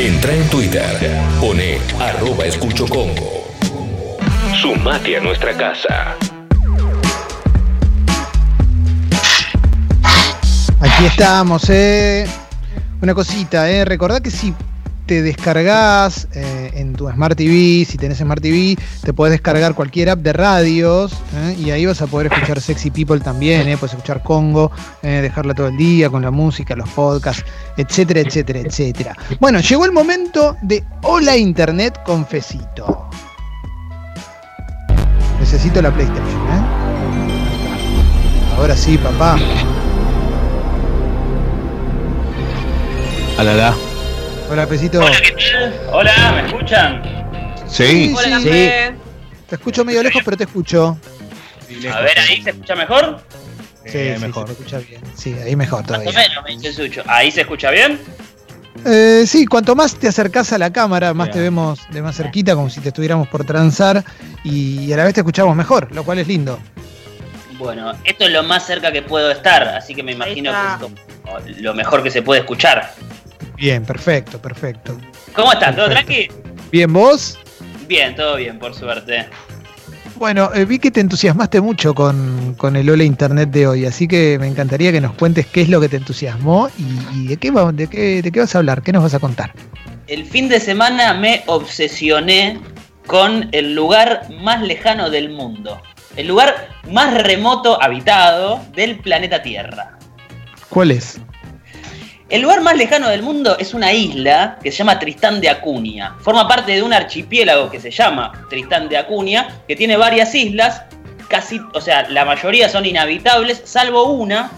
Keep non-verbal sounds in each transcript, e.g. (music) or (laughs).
Entra en Twitter, pone arroba escucho Congo. Sumate a nuestra casa. Aquí estamos, eh. Una cosita, eh. Recordá que si te descargas eh, en tu Smart TV, si tenés Smart TV, te puedes descargar cualquier app de radios eh, y ahí vas a poder escuchar Sexy People también, eh, puedes escuchar Congo, dejarla todo el día con la música, los podcasts, etcétera, etcétera, etcétera. Bueno, llegó el momento de Hola Internet Confesito. Necesito la PlayStation, ¿eh? Ahora sí, papá. Alala. Hola, Pesito. Hola, ¿qué tal? Hola, ¿me escuchan? Sí. Hola, sí. Te escucho medio lejos, pero te escucho. A ver, ahí se escucha mejor. Sí, Eh, sí, mejor. se escucha bien. Sí, ahí mejor Más o todavía. menos, me dice Sucho. ¿Ahí se escucha bien? Eh, sí, cuanto más te acercás a la cámara, más Bien. te vemos de más cerquita, como si te estuviéramos por transar, y a la vez te escuchamos mejor, lo cual es lindo. Bueno, esto es lo más cerca que puedo estar, así que me imagino que es como lo mejor que se puede escuchar. Bien, perfecto, perfecto. ¿Cómo estás? ¿Todo tranqui? Bien, vos. Bien, todo bien, por suerte. Bueno, eh, vi que te entusiasmaste mucho con, con el Hola Internet de hoy, así que me encantaría que nos cuentes qué es lo que te entusiasmó y, y de, qué, va- de, qué, de qué vas a hablar, qué nos vas a contar. El fin de semana me obsesioné con el lugar más lejano del mundo. El lugar más remoto habitado del planeta Tierra. ¿Cuál es? El lugar más lejano del mundo es una isla que se llama Tristán de Acuña. Forma parte de un archipiélago que se llama Tristán de Acuña, que tiene varias islas, casi, o sea, la mayoría son inhabitables, salvo una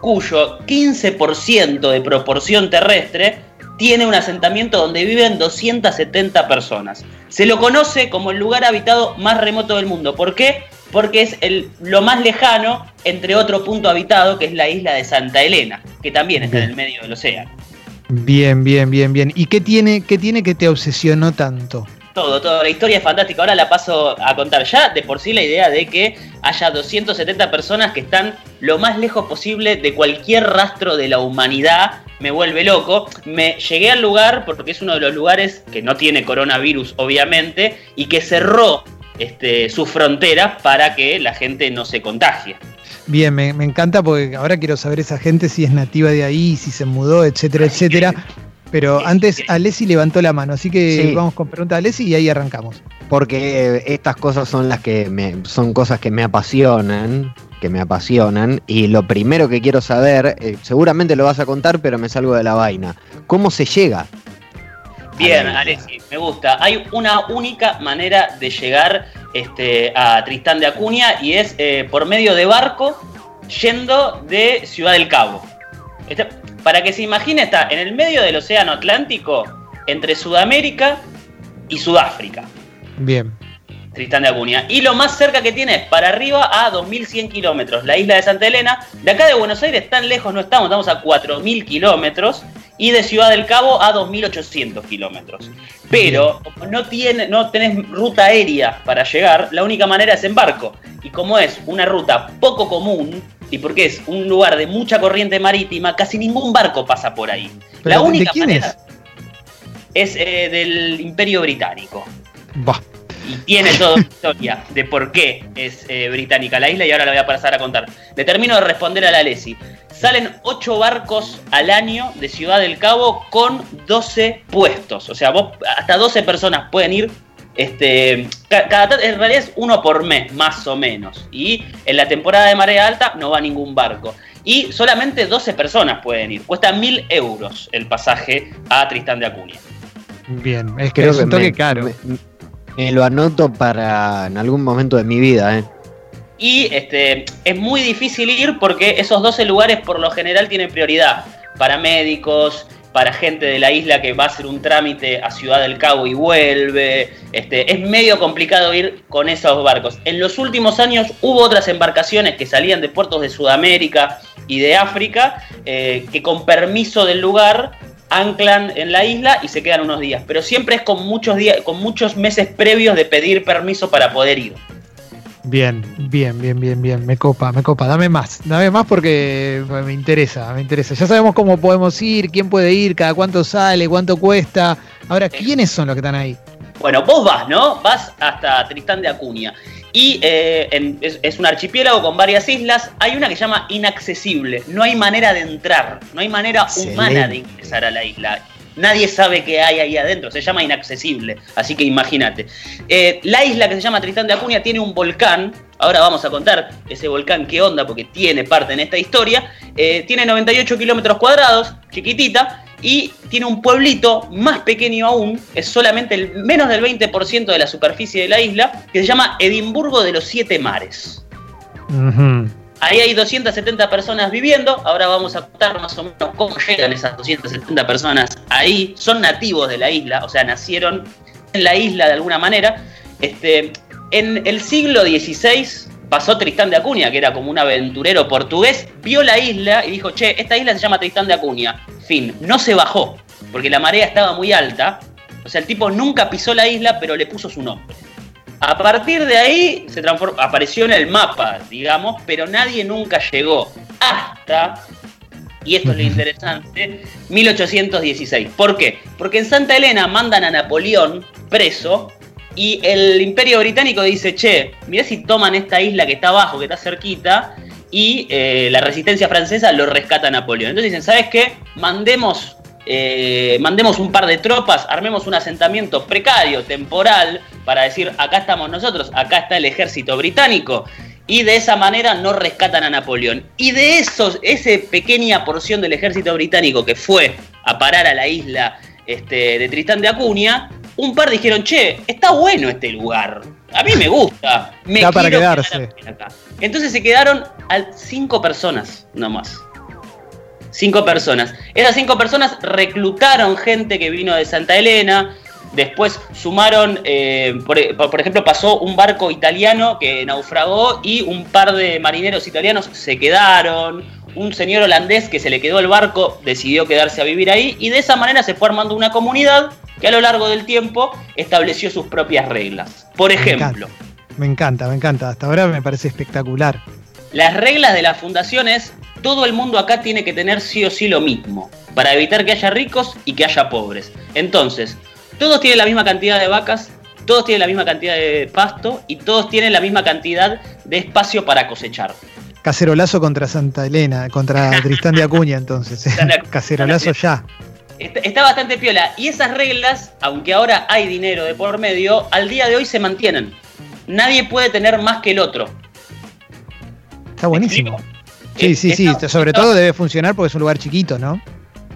cuyo 15% de proporción terrestre tiene un asentamiento donde viven 270 personas. Se lo conoce como el lugar habitado más remoto del mundo. ¿Por qué? Porque es el, lo más lejano entre otro punto habitado que es la isla de Santa Elena, que también está en el medio del océano. Bien, bien, bien, bien. ¿Y qué tiene, qué tiene que te obsesionó tanto? Todo, todo. La historia es fantástica. Ahora la paso a contar. Ya de por sí la idea de que haya 270 personas que están lo más lejos posible de cualquier rastro de la humanidad me vuelve loco. Me llegué al lugar porque es uno de los lugares que no tiene coronavirus, obviamente, y que cerró este, sus fronteras para que la gente no se contagie. Bien, me, me encanta porque ahora quiero saber esa gente si es nativa de ahí, si se mudó, etcétera, etcétera. Pero antes. Alessi levantó la mano, así que Sí. vamos con pregunta a Alessi y ahí arrancamos. Porque estas cosas son las que me, son cosas que me apasionan, que me apasionan. Y lo primero que quiero saber, eh, seguramente lo vas a contar, pero me salgo de la vaina. ¿Cómo se llega? Bien, A la Alessi, me gusta. Hay una única manera de llegar este, a Tristán de Acuña y es eh, por medio de barco yendo de Ciudad del Cabo. Está- para que se imagine, está en el medio del Océano Atlántico entre Sudamérica y Sudáfrica. Bien. Tristán de Acuña. Y lo más cerca que tiene es para arriba a 2100 kilómetros, la isla de Santa Elena. De acá de Buenos Aires tan lejos no estamos, estamos a 4000 kilómetros. Y de Ciudad del Cabo a 2800 kilómetros. Pero como no, tiene, no tenés ruta aérea para llegar, la única manera es en barco. Y como es una ruta poco común, y porque es un lugar de mucha corriente marítima, casi ningún barco pasa por ahí. Pero, la ¿de- única ¿De quién manera es? es eh, del Imperio Británico Bah. Y tiene toda una historia de por qué es eh, británica la isla y ahora la voy a pasar a contar. Le termino de responder a la Lesi. Salen 8 barcos al año de Ciudad del Cabo con 12 puestos. O sea, vos hasta 12 personas pueden ir. Este, ca- cada, en realidad es uno por mes, más o menos. Y en la temporada de marea alta no va ningún barco. Y solamente 12 personas pueden ir. Cuesta 1000 euros el pasaje a Tristán de Acuña. Bien, es que Creo es que un toque me, caro. me- me lo anoto para en algún momento de mi vida, ¿eh? Y este, es muy difícil ir porque esos 12 lugares por lo general tienen prioridad para médicos, para gente de la isla que va a hacer un trámite a Ciudad del Cabo y vuelve. Este, es medio complicado ir con esos barcos. En los últimos años hubo otras embarcaciones que salían de puertos de Sudamérica y de África eh, que con permiso del lugar anclan en la isla y se quedan unos días. Pero siempre es con muchos días, con muchos meses previos de pedir permiso para poder ir. Bien, bien, bien, bien, bien. Me copa, me copa. Dame más, dame más porque me interesa, me interesa. Ya sabemos cómo podemos ir, quién puede ir, cada cuánto sale, cuánto cuesta. Ahora, ¿quiénes son los que están ahí? Bueno, vos vas, ¿no? Vas hasta Tristán de Acuña. Y eh, es, un archipiélago con varias islas. Hay una que se llama inaccesible. No hay manera de entrar, no hay manera humana de ingresar a la isla. Nadie sabe qué hay ahí adentro, se llama inaccesible, así que imagínate. Eh, la isla que se llama Tristán de Acuña tiene un volcán, ahora vamos a contar ese volcán qué onda, porque tiene parte en esta historia. Eh, tiene 98 kilómetros cuadrados, chiquitita, y tiene un pueblito más pequeño aún, es solamente el menos del 20% de la superficie de la isla, que se llama Edimburgo de los Siete Mares. Ahí hay 270 personas viviendo, ahora vamos a contar más o menos cómo llegan esas 270 personas ahí, son nativos de la isla, o sea, nacieron en la isla de alguna manera. Este, en el siglo XVI pasó Tristán de Acuña, que era como un aventurero portugués, vio la isla y dijo, che, esta isla se llama Tristán de Acuña. Fin, no se bajó, porque la marea estaba muy alta. O sea, el tipo nunca pisó la isla, pero le puso su nombre. A partir de ahí se transformó, apareció en el mapa, digamos, pero nadie nunca llegó hasta, y esto es lo interesante, 1816. ¿Por qué? Porque en Santa Elena mandan a Napoleón preso y el imperio británico dice, che, mirá si toman esta isla que está abajo, que está cerquita, y eh, la resistencia francesa lo rescata a Napoleón. Entonces dicen, ¿sabes qué? Mandemos, eh, mandemos un par de tropas, armemos un asentamiento precario, temporal, para decir, acá estamos nosotros, acá está el ejército británico. Y de esa manera no rescatan a Napoleón. Y de esos, esa pequeña porción del ejército británico que fue a parar a la isla este, de Tristán de Acuña, un par dijeron, che, está bueno este lugar. A mí me gusta. Me Está para quedarse. Entonces se quedaron cinco personas nomás. Cinco personas. Esas cinco personas reclutaron gente que vino de Santa Elena. Después sumaron, eh, por, por, ejemplo, pasó un barco italiano que naufragó y un par de marineros italianos se quedaron. Un señor holandés que se le quedó el barco decidió quedarse a vivir ahí y de esa manera se fue armando una comunidad que a lo largo del tiempo estableció sus propias reglas. Por ejemplo. Me encanta, me encanta, Hasta ahora me parece espectacular. Las reglas de la fundación es, todo el mundo acá tiene que tener sí o sí lo mismo, para evitar que haya ricos y que haya pobres. Entonces, todos tienen la misma cantidad de vacas, todos tienen la misma cantidad de pasto y todos tienen la misma cantidad de espacio para cosechar. Cacerolazo contra Santa Elena, contra (laughs) Tristán de Acuña entonces. (laughs) Cacerolazo ya. Está, bastante piola. Y esas reglas, aunque ahora hay dinero de por medio, al día de hoy se mantienen. Nadie puede tener más que el otro. Está buenísimo. Sí, sí, sí. Sobre todo debe funcionar porque es un lugar chiquito, ¿no?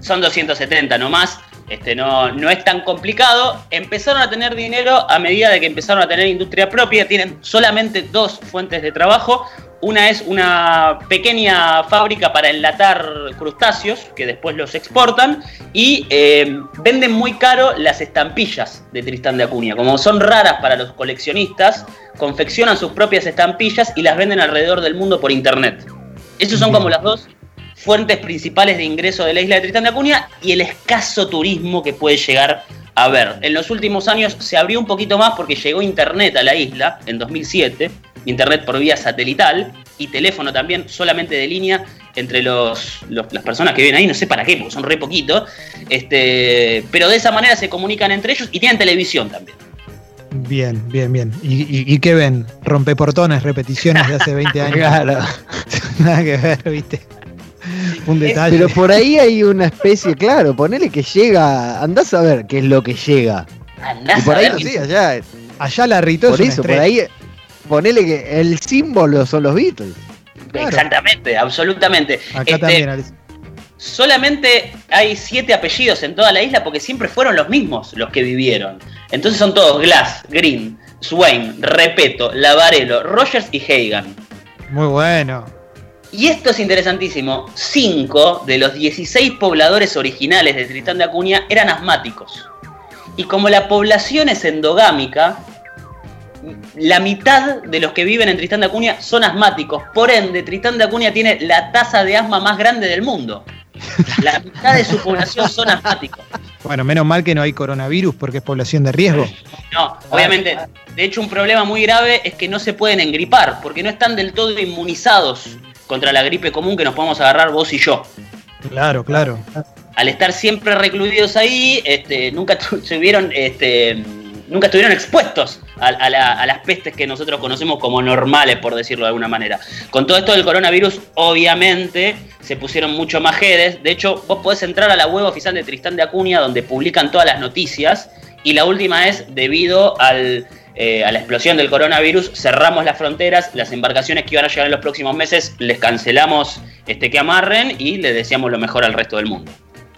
Son 270 nomás. Este, no, no es tan complicado. Empezaron a tener dinero a medida de que empezaron a tener industria propia. Tienen solamente dos fuentes de trabajo. Una es una pequeña fábrica para enlatar crustáceos que después los exportan y eh, venden muy caro las estampillas de Tristán de Acuña. Como son raras para los coleccionistas, confeccionan sus propias estampillas y las venden alrededor del mundo por internet. Esas son como las dos fuentes principales de ingreso de la isla de Tristán de Acuña y el escaso turismo que puede llegar ver. En los últimos años se abrió un poquito más porque llegó internet a la isla en 2007 internet por vía satelital y teléfono también, solamente de línea entre los, las personas que viven ahí, no sé para qué, porque son re poquitos, este, pero de esa manera se comunican entre ellos y tienen televisión también. Bien, bien, bien. ¿Y, qué ven? Rompeportones, repeticiones de hace 20 (laughs) años. (laughs) Nada que ver, viste. Un detalle. Pero por ahí hay una especie, claro, ponele que llega, andás a ver qué es lo que llega. Andás y por a ahí, sí, allá. Allá la Rito Por eso, por ahí ponele que el símbolo son los Beatles. Exactamente, absolutamente. Acá este, también, Solamente hay siete apellidos en toda la isla porque siempre fueron los mismos los que vivieron. Entonces son todos Glass, Green, Swain, Repeto, Lavarello, Rogers y Hagan. Muy bueno. Y esto es interesantísimo. Cinco de los 16 pobladores originales de Tristán de Acuña eran asmáticos. Y como la población es endogámica, la mitad de los que viven en Tristán de Acuña son asmáticos. Por ende, Tristán de Acuña tiene la tasa de asma más grande del mundo. La mitad de su población son asmáticos. Bueno, menos mal que no hay coronavirus porque es población de riesgo. No, obviamente. De hecho, un problema muy grave es que no se pueden engripar, porque no están del todo inmunizados contra la gripe común que nos podemos agarrar vos y yo. Claro, claro. Al estar siempre recluidos ahí, este, nunca tuvieron, este, nunca estuvieron expuestos a, a la- a las pestes que nosotros conocemos como normales, por decirlo de alguna manera. Con todo esto del coronavirus, obviamente, se pusieron mucho más jedes. De hecho, vos podés entrar a la web oficial de Tristán de Acuña, donde publican todas las noticias. Y la última es, debido al, eh, a la explosión del coronavirus, cerramos las fronteras, las embarcaciones que iban a llegar en los próximos meses, les cancelamos este, que amarren y le deseamos lo mejor al resto del mundo.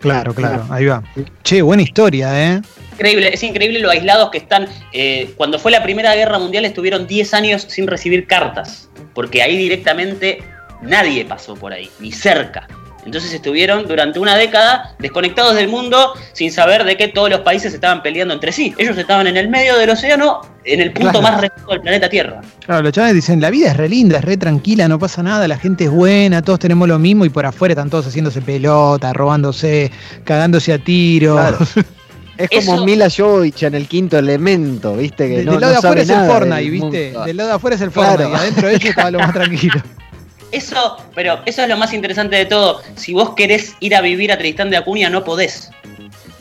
Claro, claro. Ahí va. Che, buena historia, ¿eh? Increíble, es increíble lo aislados que están. Eh, cuando fue la Primera Guerra Mundial estuvieron 10 años sin recibir cartas, porque ahí directamente nadie pasó por ahí, ni cerca. Entonces estuvieron durante una década desconectados del mundo sin saber de que todos los países estaban peleando entre sí. Ellos estaban en el medio del océano, en el punto Claro. más remoto del planeta Tierra. Claro, los chavales dicen, la vida es re linda, es re tranquila, no pasa nada, la gente es buena, todos tenemos lo mismo y por afuera están todos haciéndose pelota, robándose, cagándose a tiros. Claro. (laughs) Es como Eso- Mila Jovovich en el quinto elemento, ¿viste? Que De- no, del lado no de afuera es el Fortnite, ¿viste? Del lado de afuera es el Claro. Fortnite, y adentro de ellos estaba lo más tranquilo. (laughs) Eso, pero eso es lo más interesante de todo. Si vos querés ir a vivir a Tristán de Acuña, no podés.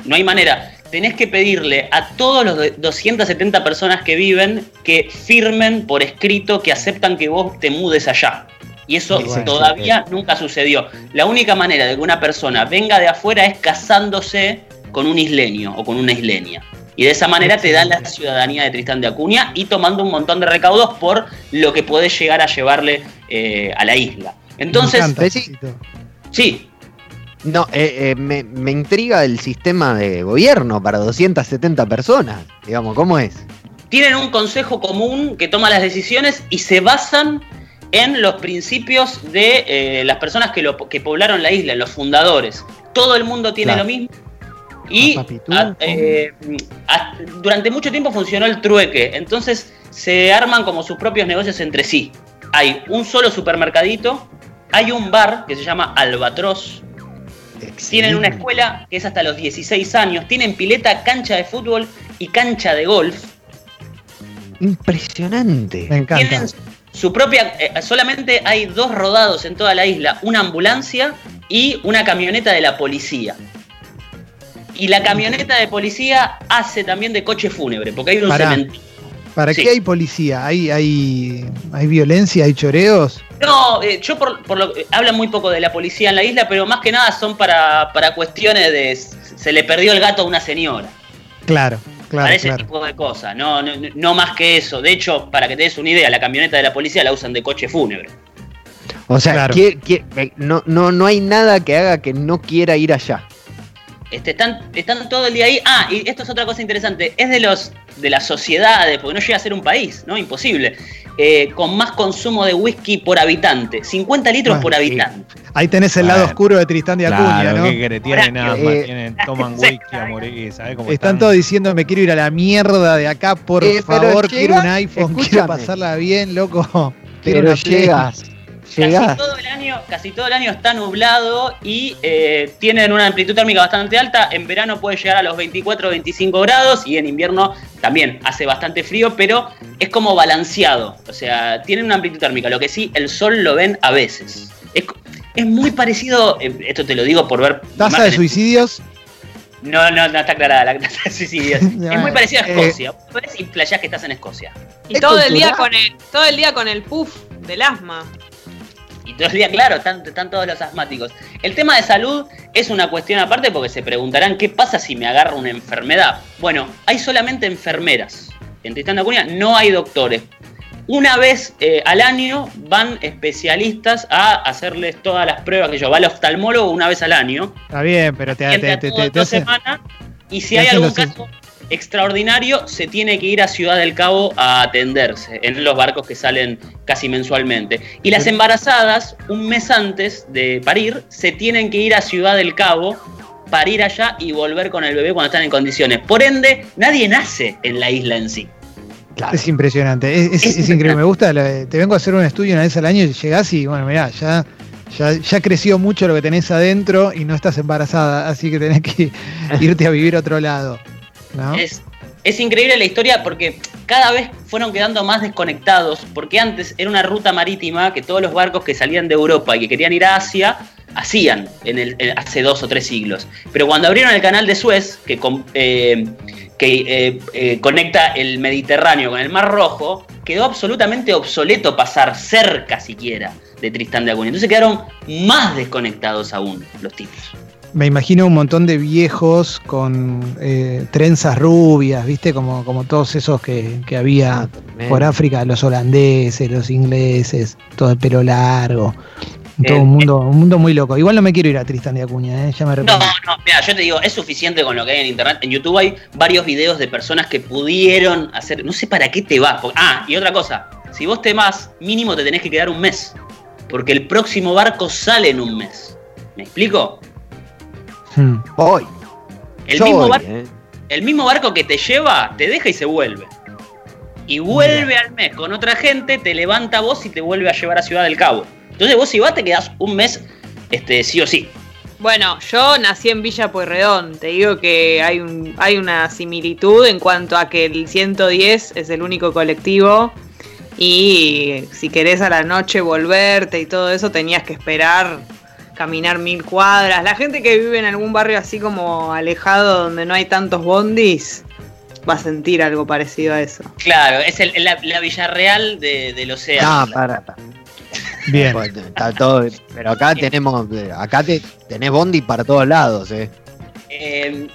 No hay manera. Tenés que pedirle a todos los de- 270 personas que viven que firmen por escrito que aceptan que vos te mudes allá. Y eso bueno, todavía nunca sucedió. La única manera de que una persona venga de afuera es casándose con un isleño o con una isleña. Y de esa manera te dan la ciudadanía de Tristán de Acuña y tomando un montón de recaudos por lo que podés llegar a llevarle eh, a la isla. Entonces, Me sí, No, eh, eh, me, me intriga el sistema de gobierno para 270 personas. Digamos, ¿cómo es? tienen un consejo común que toma las decisiones y se basan en los principios de eh, las personas que, lo, que poblaron la isla, en los fundadores. Todo el mundo tiene Claro. lo mismo. Y Ah, papi, tú, a- eh, a- durante mucho tiempo funcionó el trueque, entonces se arman como sus propios negocios entre sí. Hay un solo supermercadito, hay un bar que se llama Albatros, tienen una escuela que es hasta los 16 años, tienen pileta, cancha de fútbol y cancha de golf. Impresionante. Me encanta. Tienen su propia. eh, solamente hay dos rodados en toda la isla: una ambulancia y una camioneta de la policía. Y la camioneta de policía hace también de coche fúnebre, porque hay un Pará. cementerio. ¿Para Sí. qué hay policía? ¿Hay, hay, ¿Hay violencia? ¿Hay choreos? No, eh, yo por, por lo eh, hablan muy poco de la policía en la isla, pero más que nada son para, para cuestiones de se le perdió el gato a una señora. Claro, claro, para ese claro. tipo de cosas, no, no, no más que eso. De hecho, para que te des una idea, la camioneta de la policía la usan de coche fúnebre. O sea, Claro. eh, no, no, no hay nada que haga que no quiera ir allá. Este, están, están todo el día ahí. Ah, y esto es otra cosa interesante. Es de los de las sociedades, porque no llega a ser un país, ¿no? Imposible. Eh, con más consumo de whisky por habitante. 50 litros Bueno, por sí. habitante. Ahí tenés el lado oscuro de Tristán de Acuña, Claro, ¿no? ¿qué querés? Tienen Ahora, asma, eh, tienen, toman (laughs) whisky a morir, ¿sabes cómo Están todos diciendo, me quiero ir a la mierda de acá, por Eh, favor, quiero un iPhone, quiero escúchame. pasarla bien, loco. Quiero Pero llegas, Casi todo, el año, casi todo el año está nublado y eh, tienen una amplitud térmica bastante alta. En verano puede llegar a los 24 25 grados y en invierno también hace bastante frío, pero es como balanceado. O sea, tienen una amplitud térmica. Lo que sí, el sol lo ven a veces. Es, es muy parecido, eh, esto te lo digo por ver. Tasa de suicidios. No, no, no está aclarada la (laughs) tasa de suicidios. (laughs) es muy parecido a Eh, Escocia. Vos ves y playás que estás en Escocia. Y Es todo el día con el, todo el día con el puff del asma. Y todo el día, claro, están, están todos los asmáticos. El tema de salud es una cuestión aparte porque se preguntarán qué pasa si me agarra una enfermedad. Bueno, hay solamente enfermeras. En Tristán de Acuña no hay doctores. Una vez eh, al año van especialistas a hacerles todas las pruebas que yo. Va al oftalmólogo una vez al año. Está bien, pero te, te, te, dos semanas, y si hay algún los- caso extraordinario, se tiene que ir a Ciudad del Cabo a atenderse en los barcos que salen casi mensualmente. Y las embarazadas, un mes antes de parir, se tienen que ir a Ciudad del Cabo parir allá y volver con el bebé cuando están en condiciones. Por ende, nadie nace en la isla en sí. Es impresionante, es, es- Es es increíble. Me gusta, la- te vengo a hacer un estudio una vez al año y llegás y, bueno, mirá, ya, ya, ya creció mucho lo que tenés adentro y no estás embarazada, así que tenés que (laughs) irte a vivir a otro lado. Es, Es increíble la historia porque cada vez fueron quedando más desconectados, porque antes era una ruta marítima que todos los barcos que salían de Europa y que querían ir a Asia hacían en el, hace dos o tres siglos. Pero cuando abrieron el canal de Suez, que, eh, que eh, eh, conecta el Mediterráneo con el Mar Rojo, quedó absolutamente obsoleto pasar cerca siquiera de Tristán de Acuña. Entonces quedaron más desconectados aún los tipos. Me imagino un montón de viejos con eh, trenzas rubias, ¿viste? Como, como todos esos que, que había por África, los holandeses, los ingleses, todo el pelo largo. Todo Eh, un mundo, un mundo muy loco. Igual no me quiero ir a Tristan de Acuña, ¿eh? ya me No, arrepentí. no, mira, yo te digo, es suficiente con lo que hay en internet. En YouTube hay varios videos de personas que pudieron hacer. No sé para qué te vas. porque- ah, y otra cosa. Si vos te vas, mínimo te tenés que quedar un mes. Porque el próximo barco sale en un mes. ¿Me explico? Hmm. Hoy. El, yo mismo, voy, bar- eh. el mismo barco que te lleva, te deja y se vuelve. Y vuelve al mes con otra gente, te levanta a vos y te vuelve a llevar a Ciudad del Cabo. Entonces vos si vas te quedás un mes, este, sí o sí. Bueno, yo nací en Villa Pueyrredón. Te digo que hay, un, hay una similitud en cuanto a que el 110 es el único colectivo. Y si querés a la noche volverte y todo eso, tenías que esperar caminar mil cuadras. La gente que vive en algún barrio así como alejado donde no hay tantos bondis va a sentir algo parecido a eso. Claro, es el- la, la Villarreal de- del océano. Ah, para, para. Bien. Pues, está todo, pero acá tenemos, acá te, tenés bondi para todos lados, eh. Eh,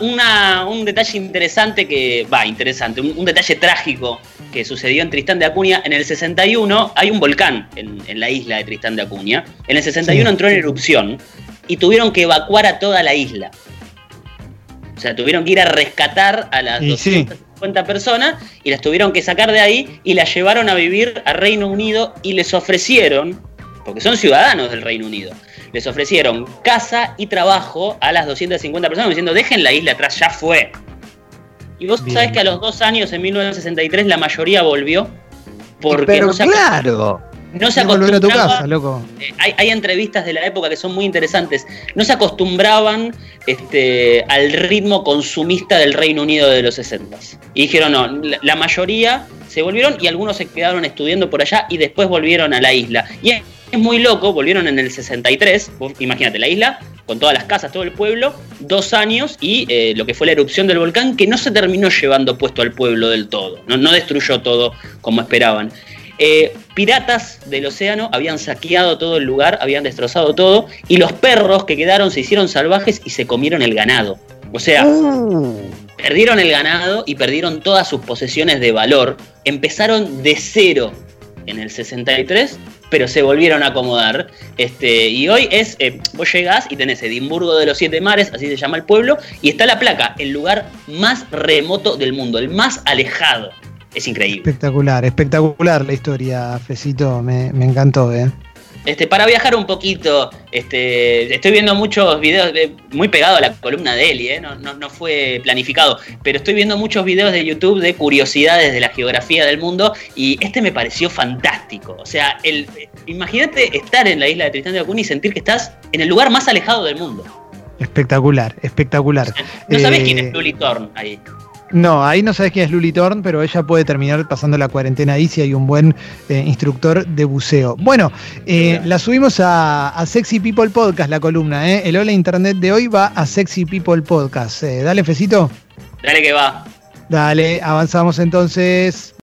una- un detalle interesante que, va, interesante, un, un detalle trágico que sucedió en Tristán de Acuña. En el 61 hay un volcán en, en la isla de Tristán de Acuña. En el 61 Sí. entró en erupción y tuvieron que evacuar a toda la isla. O sea, tuvieron que ir a rescatar a las Y sí. 250 personas y las tuvieron que sacar de ahí y las llevaron a vivir a Reino Unido y les ofrecieron, porque son ciudadanos del Reino Unido, les ofrecieron casa y trabajo a las 250 personas diciendo dejen la isla atrás, ya fue. Y vos Bien. sabés que a los dos años, en 1963, la mayoría volvió porque pero no se, claro. no se Tenés que volver a tu acostumbraba- casa, loco. eh, hay, hay entrevistas de la época que son muy interesantes. No se acostumbraban este, al ritmo consumista del Reino Unido de los 60 Y dijeron, no, la, la mayoría se volvieron y algunos se quedaron estudiando por allá y después volvieron a la isla. Y es, muy loco, volvieron en el 63, vos imagínate, la isla, con todas las casas, todo el pueblo, dos años y eh, lo que fue la erupción del volcán que no se terminó llevando puesto al pueblo del todo, no, no destruyó todo como esperaban. Eh, piratas del océano habían saqueado todo el lugar, habían destrozado todo, y los perros que quedaron se hicieron salvajes y se comieron el ganado. O sea, perdieron el ganado y perdieron todas sus posesiones de valor. Empezaron de cero en el 63, pero se volvieron a acomodar. Este, y hoy es, eh, vos llegás y tenés Edimburgo de los Siete Mares, así se llama el pueblo, y está la placa, el lugar más remoto del mundo, el más alejado. Es increíble. Espectacular, espectacular la historia, Fecito. Me, me encantó, ¿eh? Este, para viajar un poquito, este, estoy viendo muchos videos, de- muy pegado a la columna de Eli, ¿eh? no, no- no fue planificado, pero estoy viendo muchos videos de YouTube de curiosidades de la geografía del mundo y este me pareció fantástico. O sea, el, imagínate estar en la isla de Tristán de Acuña y sentir que estás en el lugar más alejado del mundo. Espectacular, espectacular. No sabés Eh, quién es Luli Thorne ahí. No, ahí no sabes quién es Luli Thorne, pero ella puede terminar pasando la cuarentena ahí si hay un buen eh, instructor de buceo. Bueno, eh, Seguro. la subimos a, a Sexy People Podcast, la columna. ¿eh? El Hola Internet de hoy va a Sexy People Podcast. Eh, dale, Fecito. Dale que va. Dale, avanzamos entonces.